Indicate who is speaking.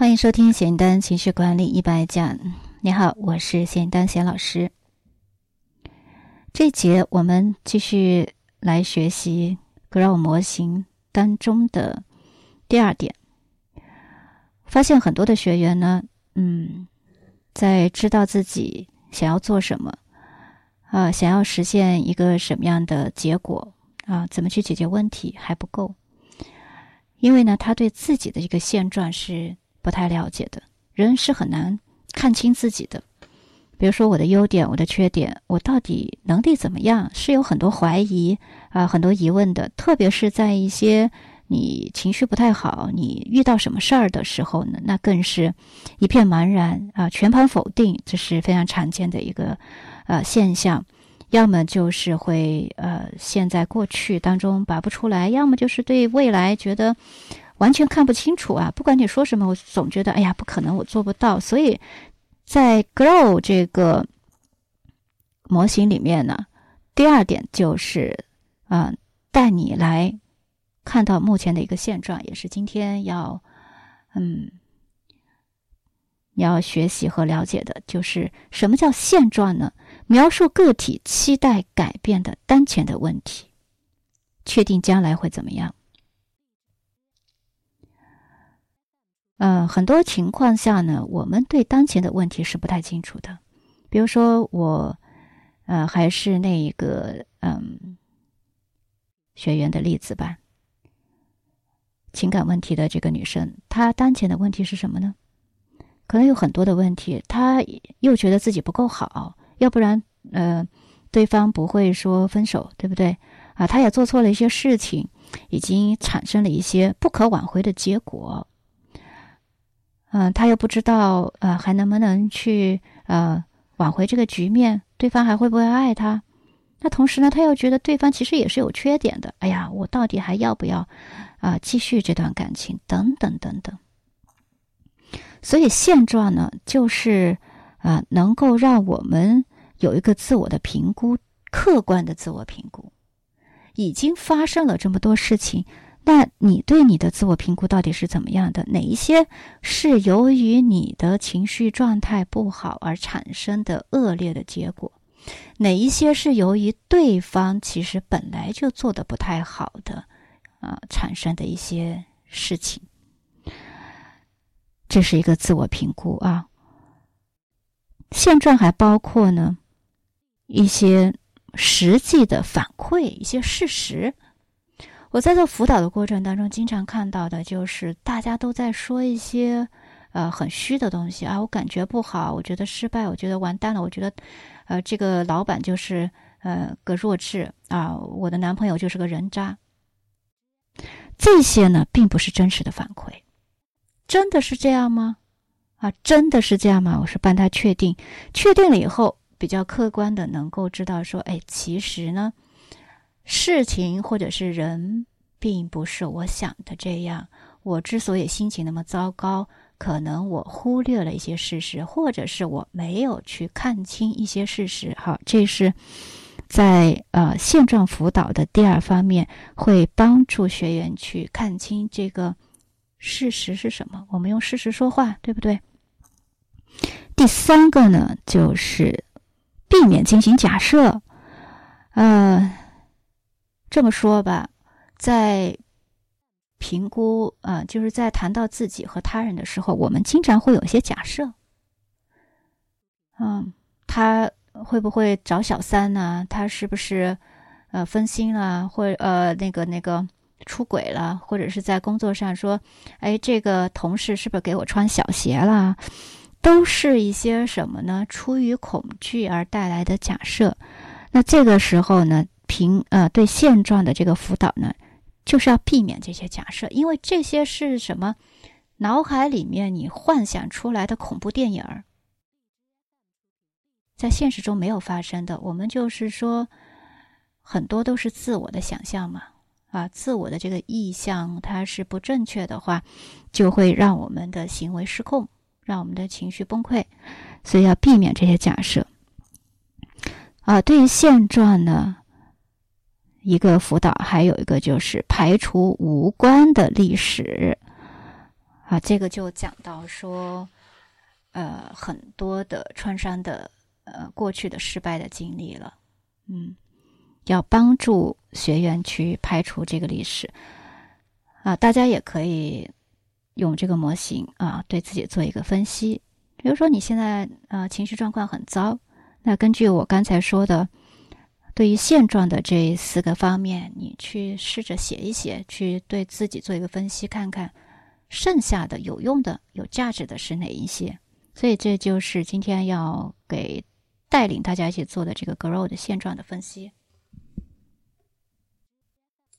Speaker 1: 欢迎收听简单情绪管理一百讲。你好，我是简单贤老师。这节我们继续来学习 Grow 模型当中的第二点。发现很多的学员呢，嗯，在知道自己想要做什么，啊，想要实现一个什么样的结果，啊，怎么去解决问题还不够，因为呢，他对自己的一个现状是。不太了解的人是很难看清自己的。比如说我的优点，我的缺点，我到底能力怎么样，是有很多怀疑啊，很多疑问的。特别是在一些你情绪不太好，你遇到什么事儿的时候呢，那更是一片茫然啊，全盘否定，这是非常常见的一个呃现象。要么就是会呃陷在过去当中拔不出来，要么就是对未来觉得。完全看不清楚啊！不管你说什么，我总觉得哎呀，不可能，我做不到。所以，在 Grow 这个模型里面呢，第二点就是啊，带你来看到目前的一个现状，也是今天要嗯你要学习和了解的，就是什么叫现状呢？描述个体期待改变的当前的问题，确定将来会怎么样。嗯，很多情况下呢，我们对当前的问题是不太清楚的。比如说，我，呃，还是那一个嗯学员的例子吧。情感问题的这个女生，她当前的问题是什么呢？可能有很多的问题，她又觉得自己不够好，要不然，呃，对方不会说分手，对不对？啊，她也做错了一些事情，已经产生了一些不可挽回的结果。嗯，他又不知道，呃，还能不能去呃挽回这个局面？对方还会不会爱他？那同时呢，他又觉得对方其实也是有缺点的。哎呀，我到底还要不要啊继续这段感情？等等等等。所以现状呢，就是啊，能够让我们有一个自我的评估，客观的自我评估。已经发生了这么多事情。那你对你的自我评估到底是怎么样的？哪一些是由于你的情绪状态不好而产生的恶劣的结果？哪一些是由于对方其实本来就做的不太好的啊产生的一些事情？这是一个自我评估啊。现状还包括呢一些实际的反馈，一些事实。我在做辅导的过程当中，经常看到的就是大家都在说一些，呃，很虚的东西啊。我感觉不好，我觉得失败，我觉得完蛋了，我觉得，呃，这个老板就是呃个弱智啊，我的男朋友就是个人渣。这些呢，并不是真实的反馈，真的是这样吗？啊，真的是这样吗？我是帮他确定，确定了以后，比较客观的能够知道说，哎，其实呢。事情或者是人，并不是我想的这样。我之所以心情那么糟糕，可能我忽略了一些事实，或者是我没有去看清一些事实。好，这是在呃现状辅导的第二方面，会帮助学员去看清这个事实是什么。我们用事实说话，对不对？第三个呢，就是避免进行假设，呃。这么说吧，在评估啊，就是在谈到自己和他人的时候，我们经常会有一些假设。嗯，他会不会找小三呢？他是不是呃分心了，或呃那个那个出轨了，或者是在工作上说，哎，这个同事是不是给我穿小鞋了？都是一些什么呢？出于恐惧而带来的假设。那这个时候呢？平呃对现状的这个辅导呢，就是要避免这些假设，因为这些是什么？脑海里面你幻想出来的恐怖电影儿，在现实中没有发生的。我们就是说，很多都是自我的想象嘛，啊，自我的这个意向它是不正确的话，就会让我们的行为失控，让我们的情绪崩溃，所以要避免这些假设。啊，对于现状呢？一个辅导，还有一个就是排除无关的历史，啊，这个就讲到说，呃，很多的创伤的呃过去的失败的经历了，嗯，要帮助学员去排除这个历史啊，大家也可以用这个模型啊，对自己做一个分析。比如说你现在呃情绪状况很糟，那根据我刚才说的。对于现状的这四个方面，你去试着写一写，去对自己做一个分析，看看剩下的有用的、有价值的是哪一些。所以这就是今天要给带领大家一起做的这个 grow 的现状的分析。